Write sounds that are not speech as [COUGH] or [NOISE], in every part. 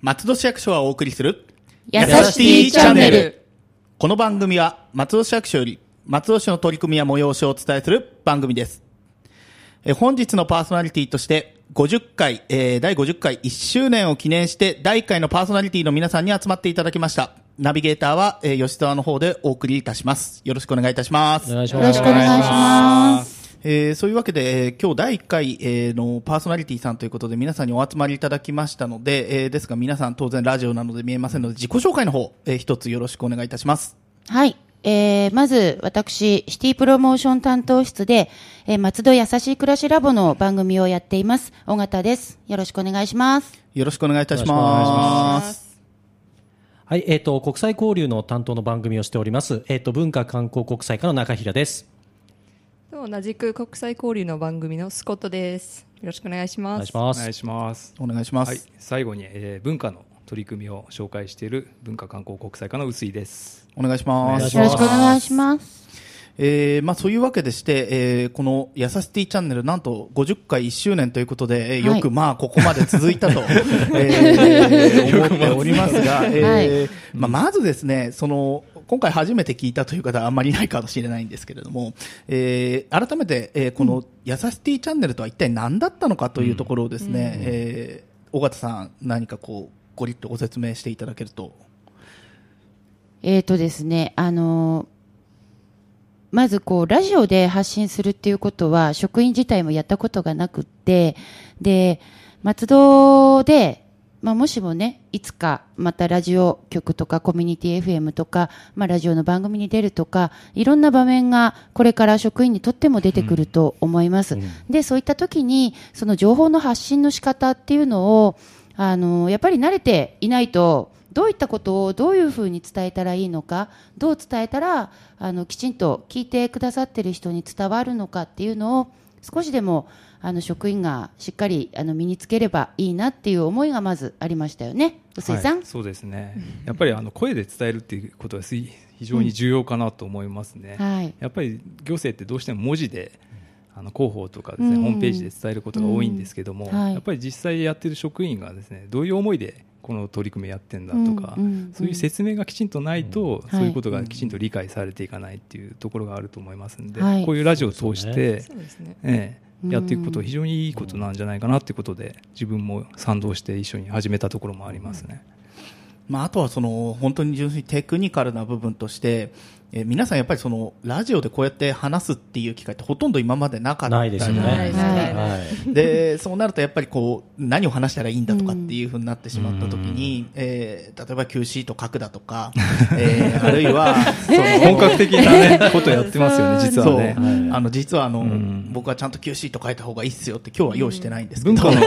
松戸市役所はお送りするやさしティチャンネル。この番組は松戸市役所より松戸市の取り組みや催しをお伝えする番組です。えー本日のパーソナリティとして50回、えー第50回1周年を記念して第1回のパーソナリティの皆さんに集まっていただきました。ナビゲーターは、えー吉沢の方でお送りいたします。よろしくお願いいたします。よろしくお願いします。えーそういうわけで、えー今日第1回、えーのパーソナリティさんということで皆さんにお集まりいただきましたので、えーですが皆さん当然ラジオなので見えませんので自己紹介の方、えー一つよろしくお願いいたします。はい。えー、まず、私、シティプロモーション担当室で、えー、松戸やさしい暮らしラボの番組をやっています。尾形です。よろしくお願いします。よろしくお願いいたしま。ますはい、えっ、と、国際交流の担当の番組をしております。えっ、と、文化観光国際課の中平です。と同じく国際交流の番組のスコットです。よろしくお願いしおます。願いします。お願いします。お願いします。はい、最後に、えー文化の取り組みを紹介している文化観光国際課の臼井です。お願いします。よろしくお願いします。えーまあそういうわけでして、えーこのやさしティチャンネルなんと50回1周年ということで、えーはいよくまあここまで続いたと、[LAUGHS] えー思っておりますが、えーまあまずですね、その、今回初めて聞いたという方はあんまりいないかもしれないんですけれども、えー改めて、えーこのやさしティチャンネルとは一体何だったのかというところをですね、えー尾形さん何かこう、ごりっとご説明していただけると。えーとですね、あのーまずこう、ラジオで発信するっていうことは、職員自体もやったことがなくって、で、松戸で、まあ、もしもね、いつかまたラジオ局とかコミュニティ FM とか、まあ、ラジオの番組に出るとか、いろんな場面がこれから職員にとっても出てくると思います。で、そういった時に、その情報の発信の仕方っていうのを、あの、やっぱり慣れていないと、どういったことをどういうふうに伝えたらいいのか、どう伝えたら、あの、きちんと聞いてくださってる人に伝わるのかっていうのを、少しでも、あの、職員がしっかり、あの、身につければいいなっていう思いがまずありましたよね。臼井さん？はいそうですね。やっぱりあの声で伝えるっていうことはすい非常に重要かなと思いますね。はい。やっぱり行政ってどうしても文字であの広報とかですね、うんホームページで伝えることが多いんですけども、うんはいやっぱり実際やってる職員がですねどういう思いでこの取り組みやってんだとか、うんうんそういう説明がきちんとないと、んそういうことがきちんと理解されていかないっていうところがあると思いますんで、はいこういうラジオを通して、そうですね。ええうんやっていくことは非常にいいことなんじゃないかなっていうことで自分も賛同して一緒に始めたところもありますね。まあ、あとはその本当に純粋にテクニカルな部分として、えー皆さんやっぱりそのラジオでこうやって話すっていう機会ってほとんど今までなかったないですよね。はい。でそうなるとやっぱりこう何を話したらいいんだとかっていうふうになってしまった時に、えー例えば Q シート書くだとか、えー [LAUGHS] あるいは本格的な、ね、ことやってますよね、[LAUGHS] 実はね。そう。あの実はあの、ん。僕はちゃんと Q シート書いた方がいいっすよって今日は用意してないんですけど、文化の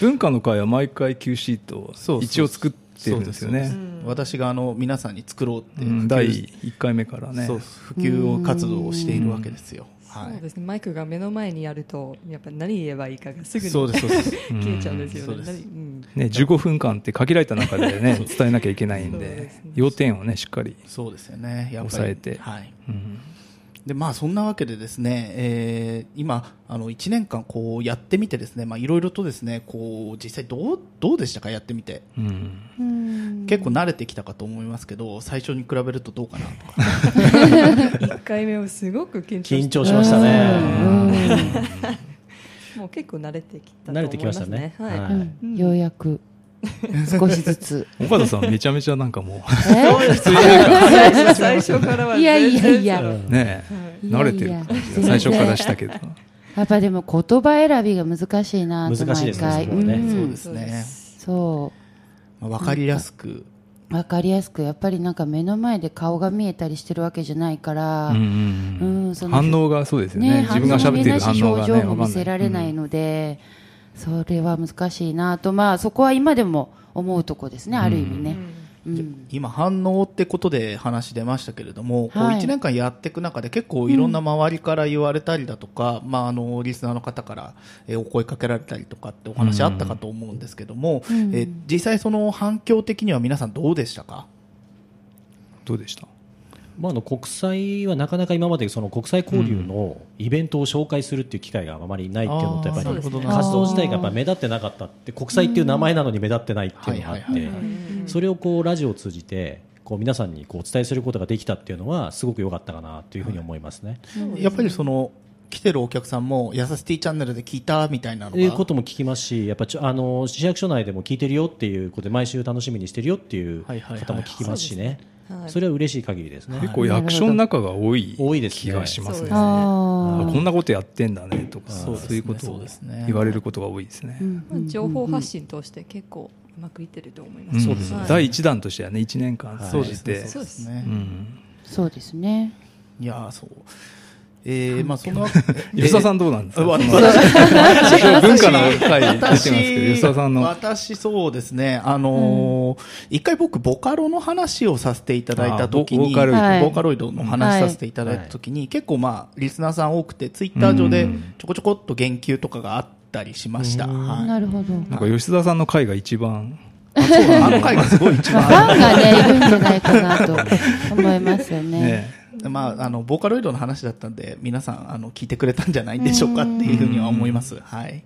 文化の会は毎回 Q シートを一応作ってるんですよね。私があの皆さんに作ろうって、うん第1回目からね。普及活動をしているわけですよ。はいそうですね。マイクが目の前にあると、やっぱり何言えばいいかがすぐにそうですそうです消えちゃうんですよね。そうんね、15分間って限られた中でね、伝えなきゃいけないんでね、要点をね、しっかり。そうですよね。やっぱり抑えてはい。うんで、まあそんなわけでですね、えー今、あの、1年間こうやってみてですね、まあいろいろとですね、こう、実際どう、どうでしたかやってみて？うんうん結構慣れてきたかと思いますけど、最初に比べるとどうかなとか。1回目はすごく緊張して緊張しましたね。もう結構慣れてきたと思いますね。慣れてきましたねはい。はいうんようやく、[LAUGHS] 少しずつ。岡田さんめちゃめちゃなんかもえ？最最初からはいやいやいや。ね、慣れてる感じが。最初からしたけど。やっぱでも言葉選びが難しいなと難しいですね毎回。そうですね。そまあ、わかりやすく。う。わかりやすく、やっぱりなんか目の前で顔が見えたりしてるわけじゃないから、うんうんうん。うんその反応がそうですよね。自分が喋ってる反応がね、表情も見せられないので、それは難しいなと、まあそこは今でも思うとこですね、ある意味ね。うん。今反応ってことで話出ましたけれども、こうはい1年間やっていく中で結構いろんな周りから言われたりだとか、まああのリスナーの方からえーお声かけられたりとかってお話あったかと思うんですけども、うん。えー実際その反響的には皆さんどうでしたか？どうでした？まあ、あの国際はなかなか今までその国際交流のイベントを紹介するっていう機会があまりないっていうのとやっぱり活動自体がやっぱ目立ってなかったって国際っていう名前なのに目立ってないっていうのがあってそれをこうラジオを通じてこう皆さんにこうお伝えすることができたっていうのはすごく良かったかなというふうに思いますね。やっぱりその来てるお客さんも「やさしティチャンネルで聞いた」みたいなのが。いうことも聞きますし、やっぱちょあの市役所内でも聞いてるよっていうことで毎週楽しみにしてるよっていう方も聞きますしね。はい。それは嬉しい限りですね。結構役所の中が多い多いですね。気がしますね。すね。ああこんなことやってんだねとか、そうそういうことをそうですね。言われることが多いですね。まあ情報発信として結構うまくいってると思います。ん。そうですね。はい。第一弾としてはね、1年間そうですね。続いて、そうですね。うん。そうですね。いやーそうえー、まあその [LAUGHS] 吉田さんどうなんですか？えわその今日 [LAUGHS] 文化の会出てますけど、吉田さんの。私そうですね、あのー一回僕、ボカロの話をさせていただいたときに、あボボーカロイドはい。ボーカロイドの話させていただいたときに、結構まあ、リスナーさん多くて、ツイッター上でちょこちょこっと言及とかがあったりしました。はい。なるほど。なんか吉田さんの会が一番、あそうあの回がすごい一番ファンがね、いるんじゃないかなと思いますよね。ね、まあ、あの、ボーカロイドの話だったんで、皆さん、あの、聞いてくれたんじゃないんでしょうかっていうふうには思います。はい。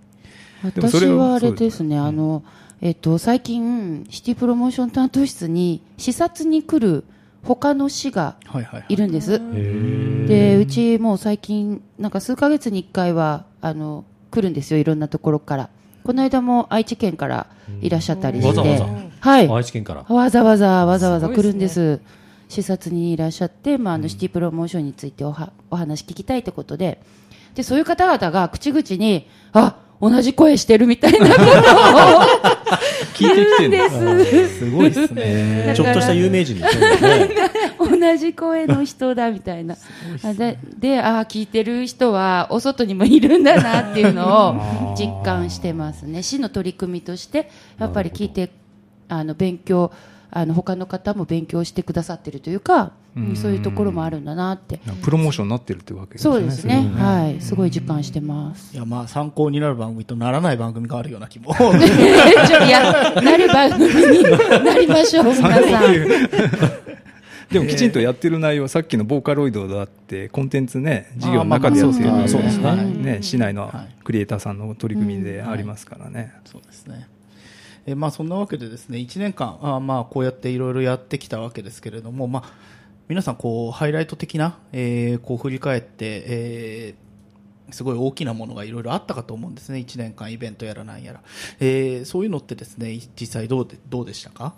私はあれですね、あの、えっと、最近、シティプロモーション担当室に視察に来る他の市がはいはい、はい。いるんです。で、うちもう最近、なんか数ヶ月に1回は、あの、来るんですよ、いろんなところから。この間も愛知県からいらっしゃったりして。わざわざはい。愛知県から。わざわざわざわざ来るんです。視察にいらっしゃって、まあ、あのシティプロモーションについておはお話聞きたいってことで、で、そういう方々が口々に、あ、同じ声してるみたいなことを [LAUGHS] 聞いてきてるんです。すごいですね。ちょっとした有名人ですよね。同じ声の人だみたいな。あで、で、ああ、聞いてる人はお外にもいるんだなっていうのを [LAUGHS] 実感してますね。市の取り組みとして、やっぱり聞いて、あの、勉強、あの、他の方も勉強してくださってるというか、うんそういうところもあるんだなって。プロモーションになってるってわけですね。そうですね。それははい。すごい実感してます。いや、まあ、参考になる番組とならない番組があるような気も。[LAUGHS] いや、なる番組になりましょう、[LAUGHS] 皆さん。でもきちんとやってる内容はさっきのボーカロイドだってコンテンツね授業の中でやってるそうですねね市内のはいクリエイターさんの取り組みでありますからね。そうですね。えまあそんなわけでですね、1年間、あまあこうやっていろいろやってきたわけですけれども、まあ皆さんこうハイライト的な、えーこう振り返って、えーすごい大きなものがいろいろあったかと思うんですね。1年間イベントやらなんやら。えーそういうのってですね、実際どうで、どうでしたか？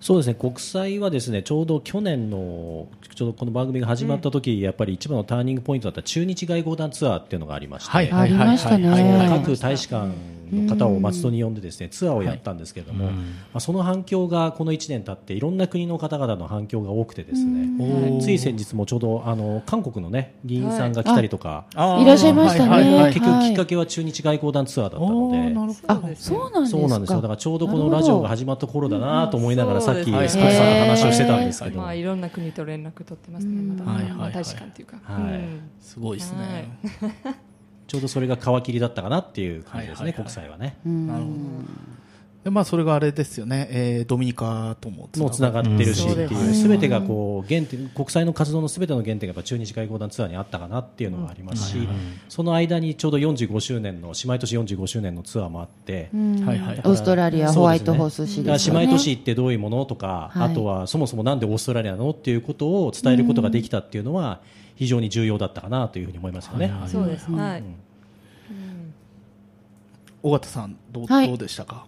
そうですね。国際はですねちょうど去年のちょうどこの番組が始まった時、やっぱり一番のターニングポイントだった中日外交団ツアーっていうのがありまして、はい。はい。はい。はい。各大使館の方を松戸に呼んでですねツアーをやったんですけれども、まあ、その反響がこの1年経っていろんな国の方々の反響が多くてですねつい先日もちょうどあの韓国の、ね、議員さんが来たりとか、い。らっしゃいましたねはいはいはい結局きっかけは中日外交団ツアーだったので。あ、そうなんですか。そうなんですよ。だからちょうどこのラジオが始まった頃だなと思いながらさっきスコうんットさんの話をしてたんですけど、まあいろんな国と連絡取ってますね。まだはいはいはい。まあ大使館というか。はい。うん。すごいですね。ちょうどそれが皮切りだったかなっていう感じですね、はいはいはい国際はね。なるほど。でまあそれがあれですよね、えードミニカともつながってるし。っていう、すす。べてがこう原点、国際の活動のすべての原点がやっぱ中日外交団ツアーにあったかなっていうのがありますし、その間にちょうど45周年の、姉妹都市45周年のツアーもあって、はいはいオーストラリア、ホワイトホース市ですよね。姉妹都市ってどういうものとか、はい。あとはそもそもなんでオーストラリアなのっていうことを伝えることができたっていうのは、非常に重要だったかなというふうに思いますよね。そうです。はい。尾形さんどう,、はい。どうでしたか？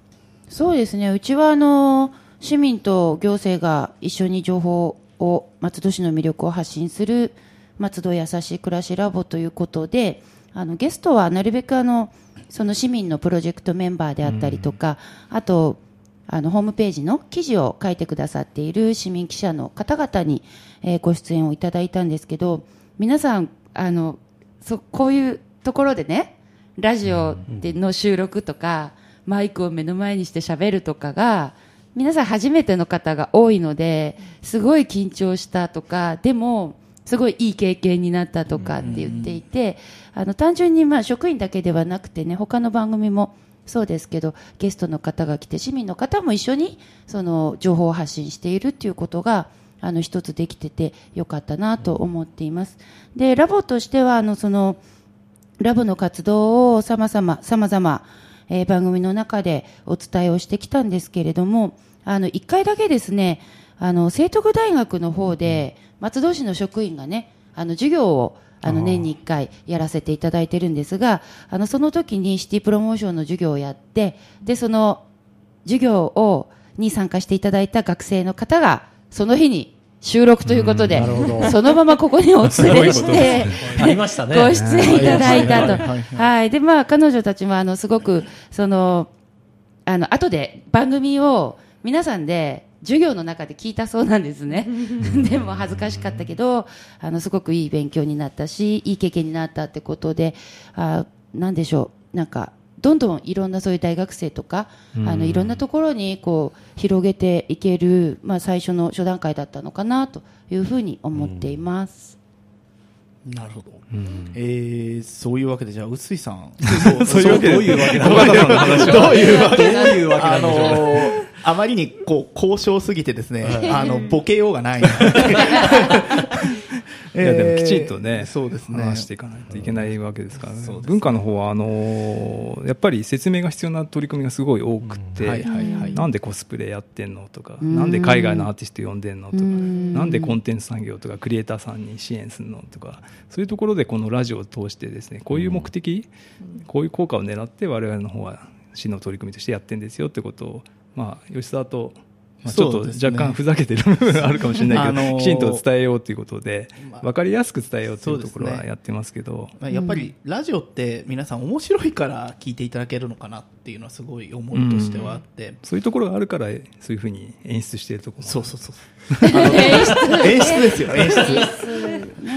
そうですね。うちはあの市民と行政が一緒に情報を松戸市の魅力を発信する松戸やさしい暮らしラボということで、あのゲストはなるべくあのその市民のプロジェクトメンバーであったりとか、あとあのホームページの記事を書いてくださっている市民記者の方々に、えーご出演をいただいたんですけど、皆さんあのそこういうところでね、ラジオでの収録とか、マイクを目の前にして喋るとかが、皆さん初めての方が多いので、すごい緊張したとか、でも、すごいいい経験になったとかって言っていて、あの、単純にまあ職員だけではなくてね、他の番組もそうですけど、ゲストの方が来て、市民の方も一緒に、その、情報を発信しているっていうことが、あの一つできててよかったなと思っています。で、ラボとしてはあのそのラボの活動を様々、様々、えー番組の中でお伝えをしてきたんですけれども、あの、一回だけですね、あの、聖徳大学の方で、松戸市の職員がね、あの、授業を、あの、年に一回やらせていただいてるんですが、あの、その時にシティプロモーションの授業をやって、で、その、授業を、に参加していただいた学生の方が、その日に収録ということで、そのままここにお連れして、ありましたね。ご出演いただいたと。はい。で、まあ、彼女たちも、あの、すごく、その、あの、後で番組を皆さんで、授業の中で聞いたそうなんですね。[LAUGHS] でも恥ずかしかったけど、あの、すごくいい勉強になったし、いい経験になったってことで、あなんでしょう、なんか、どんどんいろんなそういう大学生とか、あの、いろんなところに、こう、広げていける、まあ、最初の初段階だったのかな、というふうに思っています。なるほど。えー、そういうわけで、じゃあ、臼井さん。[LAUGHS] そういうわけでどういうわけなんどういうわけどういうわけなあのあまりにこう交渉すぎてですね、あのボケようがない。[LAUGHS] いやでもきちんとね、そうですね。話していかないといけないわけですからね、そうですね。文化の方はあのーやっぱり説明が必要な取り組みがすごい多くて、はいはいはい。なんでコスプレやってんのとか、ん。なんで海外のアーティスト呼んでんのとか、ん。なんでコンテンツ産業とかクリエイターさんに支援するのとか、そういうところでこのラジオを通してですね、こういう目的、こういう効果を狙って我々の方は市の取り組みとしてやってんですよってことを、まあ、吉沢と、まあ、ちょっと若干ふざけてる部分があるかもしれないけど、あのーきちんと伝えようということでまあ、分かりやすく伝えようというところはやってますけど、まあやっぱりラジオって皆さん面白いから聞いていただけるのかなっていうのはすごい思いとしてはあって、そういうところがあるから、そういうふうに演出しているところもそうそうそう。[LAUGHS] 演出ですよ、演出。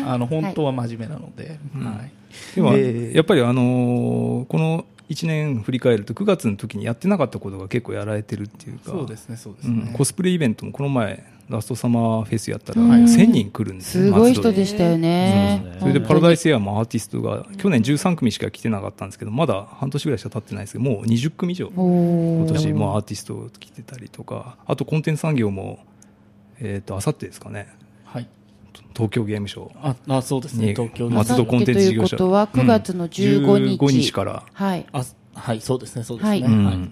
あの本当は真面目なので、はい。でも、えーやっぱりあのーこの1年振り返ると9月の時にやってなかったことが結構やられてるっていうか。そうですね、そうですうん。ね。コスプレイベントもこの前ラストサマーフェスやったらうん1000人来るんですよすごい人でしたよね。それでパラダイススエアもアーティストが去年13組しか来てなかったんですけどまだ半年ぐらいしか経ってないですけどもう20組以上今今年もアーティスト来てたりとか。あとコンテンツ産業もえっとあさってですかね。はい。東京ゲームショウあ、あそうですね、に東京松戸コンテンツ事業者。ということは9月の15日。15日から。はい。あ、はい、そうですね、そうですね。はい。うん。はい。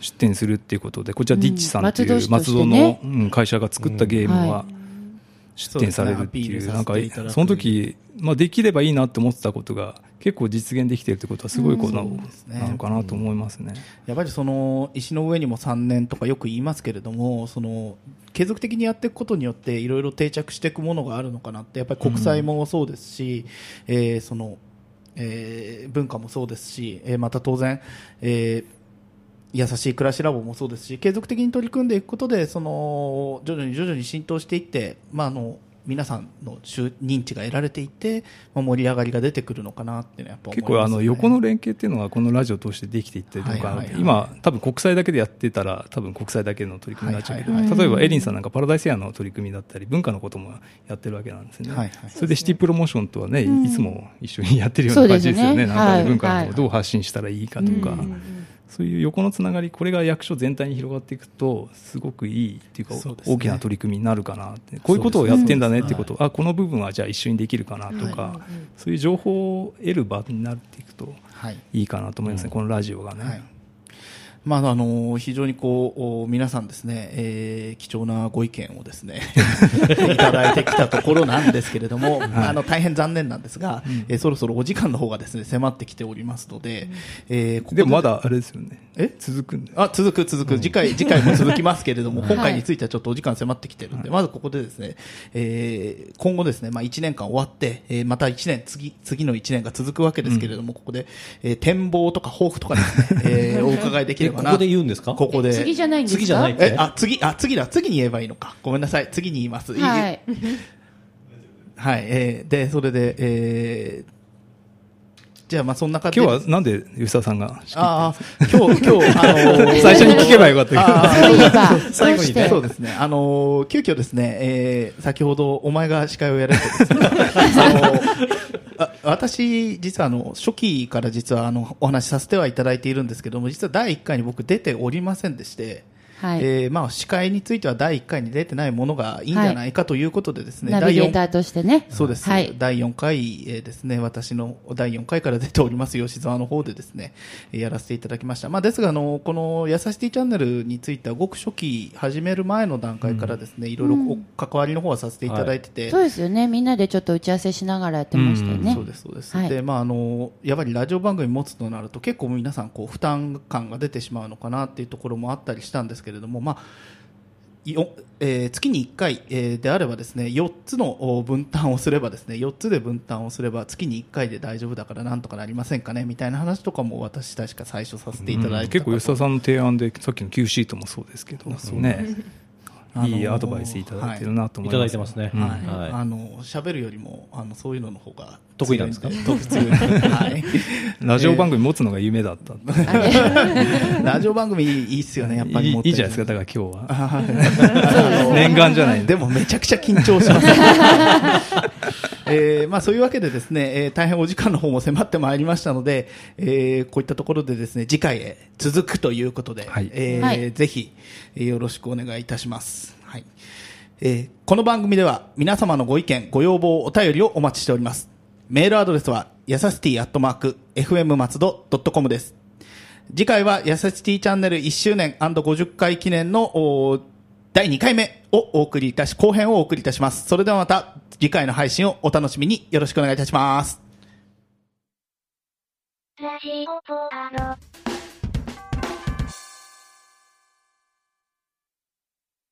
出展するっていうことで、こちらディッチさんっていううん松戸のうん会社が作ったゲームは出展されるっていう、なんかその時、まあできればいいなと思ってたことが結構実現できてるってことはすごいことなのかなと思いますね。やっぱりその石の上にも3年とかよく言いますけれどもその継続的にやっていくことによっていろいろ定着していくものがあるのかなってやっぱり国際もそうですし、えーそのえー文化もそうですし、えーまた当然、えー優しい暮らしラボもそうですし継続的に取り組んでいくことでその徐々に徐々に浸透していって、まあ、あの皆さんの周認知が得られていって、まあ、盛り上がりが出てくるのかなっていうのはやっぱ思います、ね、結構あの横の連携っていうのがこのラジオを通してできていったりとか、はいはいはい。今多分国際だけでやってたら多分国際だけの取り組みになっちゃうけど、はいはいはい。例えばエリンさんなんかパラダイスエアの取り組みだったり文化のこともやってるわけなんですね、はいはい。それでシティプロモーションとはね、いつも一緒にやってるような感じですよね。ね。なんかはい。文化をどう発信したらいいかとか、そういう横のつながりこれが役所全体に広がっていくとすごくいいっていうか大きな取り組みになるかなってこういうことをやってんだねってこと、あこの部分はじゃあ一緒にできるかなとか、そういう情報を得る場になっていくとはい。いいかなと思いますね、このラジオがね。はいまあ、あの非常にこうお皆さんですね、えー貴重なご意見をですね [LAUGHS] いただいてきたところなんですけれども、あの大変残念なんですが、えーそろそろお時間の方がですね迫ってきておりますので、えーここでもまだあれですよねえ？続くんであ続く続く、次回次回も続きますけれども、[LAUGHS] 今回についてはちょっとお時間迫ってきてるんで、まずここでですね、えー今後ですね、まあ1年間終わって、えーまた1年、次、次の1年が続くわけですけれども、ここで、えー展望とか抱負とかですね、[LAUGHS] えーお伺いできればな。えここで言うんですか？ここで。次じゃないんですか？次じゃないえ、あ、次、あ、次だ、次に言えばいいのか。ごめんなさい、次に言います。いい？はい。はい、えーで、それで、えーじゃあまあそんな感じで。今日はなんで吉田さんが仕切ってああ、今日、今日、あのー [LAUGHS] 最初に聞けばよかったけど。そういえば、最後にね。そうですね。あのー急遽ですね、えー先ほどお前が司会をやれとですね、[LAUGHS] あのあ私、実はあの、初期から実はあの、お話しさせてはいただいているんですけども、実は第1回に僕出ておりませんでして、はいえーまあ、司会については第1回に出てないものがいいんじゃないかということでですね、ナビゲーターとしてね。そうです、はい。第4回、えーですね、私の第4回から出ております吉沢の方でですね、えーやらせていただきました。まあ、ですが、あの、このやさしティチャンネルについては、ごく初期始める前の段階からですね、いろいろお関わりの方はさせていただいてて、そうですよね。みんなでちょっと打ち合わせしながらやってましたよね。そうです、そうです。はいで、まあ、あの、やっぱりラジオ番組持つとなると、結構皆さん、こう、負担感が出てしまうのかなっていうところもあったりしたんですけれども、まあ、よえー月に1回、えーであればですね4つのお分担をすればですね4つで分担をすれば月に1回で大丈夫だからなんとかなりませんかねみたいな話とかも私確か最初させていただいて、結構吉田さんの提案でさっきの Q シートもそうですけどねあのーいいアドバイスいただいてるなと思いいただますいてますね。うん。はいはい。あの喋るよりもあのそういうのの方が得意なんですか？得意 [LAUGHS] はい。ラジオ番組持つのが夢だった、[LAUGHS] ラジオ番組いいいいっすよねやっぱりいい持っていいじゃないですか。だから今日は。[LAUGHS] 念願じゃないんでもめちゃくちゃ緊張します。えーまあそういうわけでですね、えー大変お時間の方も迫ってまいりましたので、えーこういったところでですね、次回へ続くということで、はいえーはいぜひ、えーよろしくお願いいたします。はい。えーこの番組では皆様のご意見、ご要望、お便りをお待ちしております。メールアドレスは、やさしティアットマーク、fm 松戸 .com です。次回は、やさしティチャンネル1周年 &50 回記念の第2回目をお送りいたし、後編をお送りいたします。それではまた次回の配信をお楽しみによろしくお願いいたします。ラジオポアロ。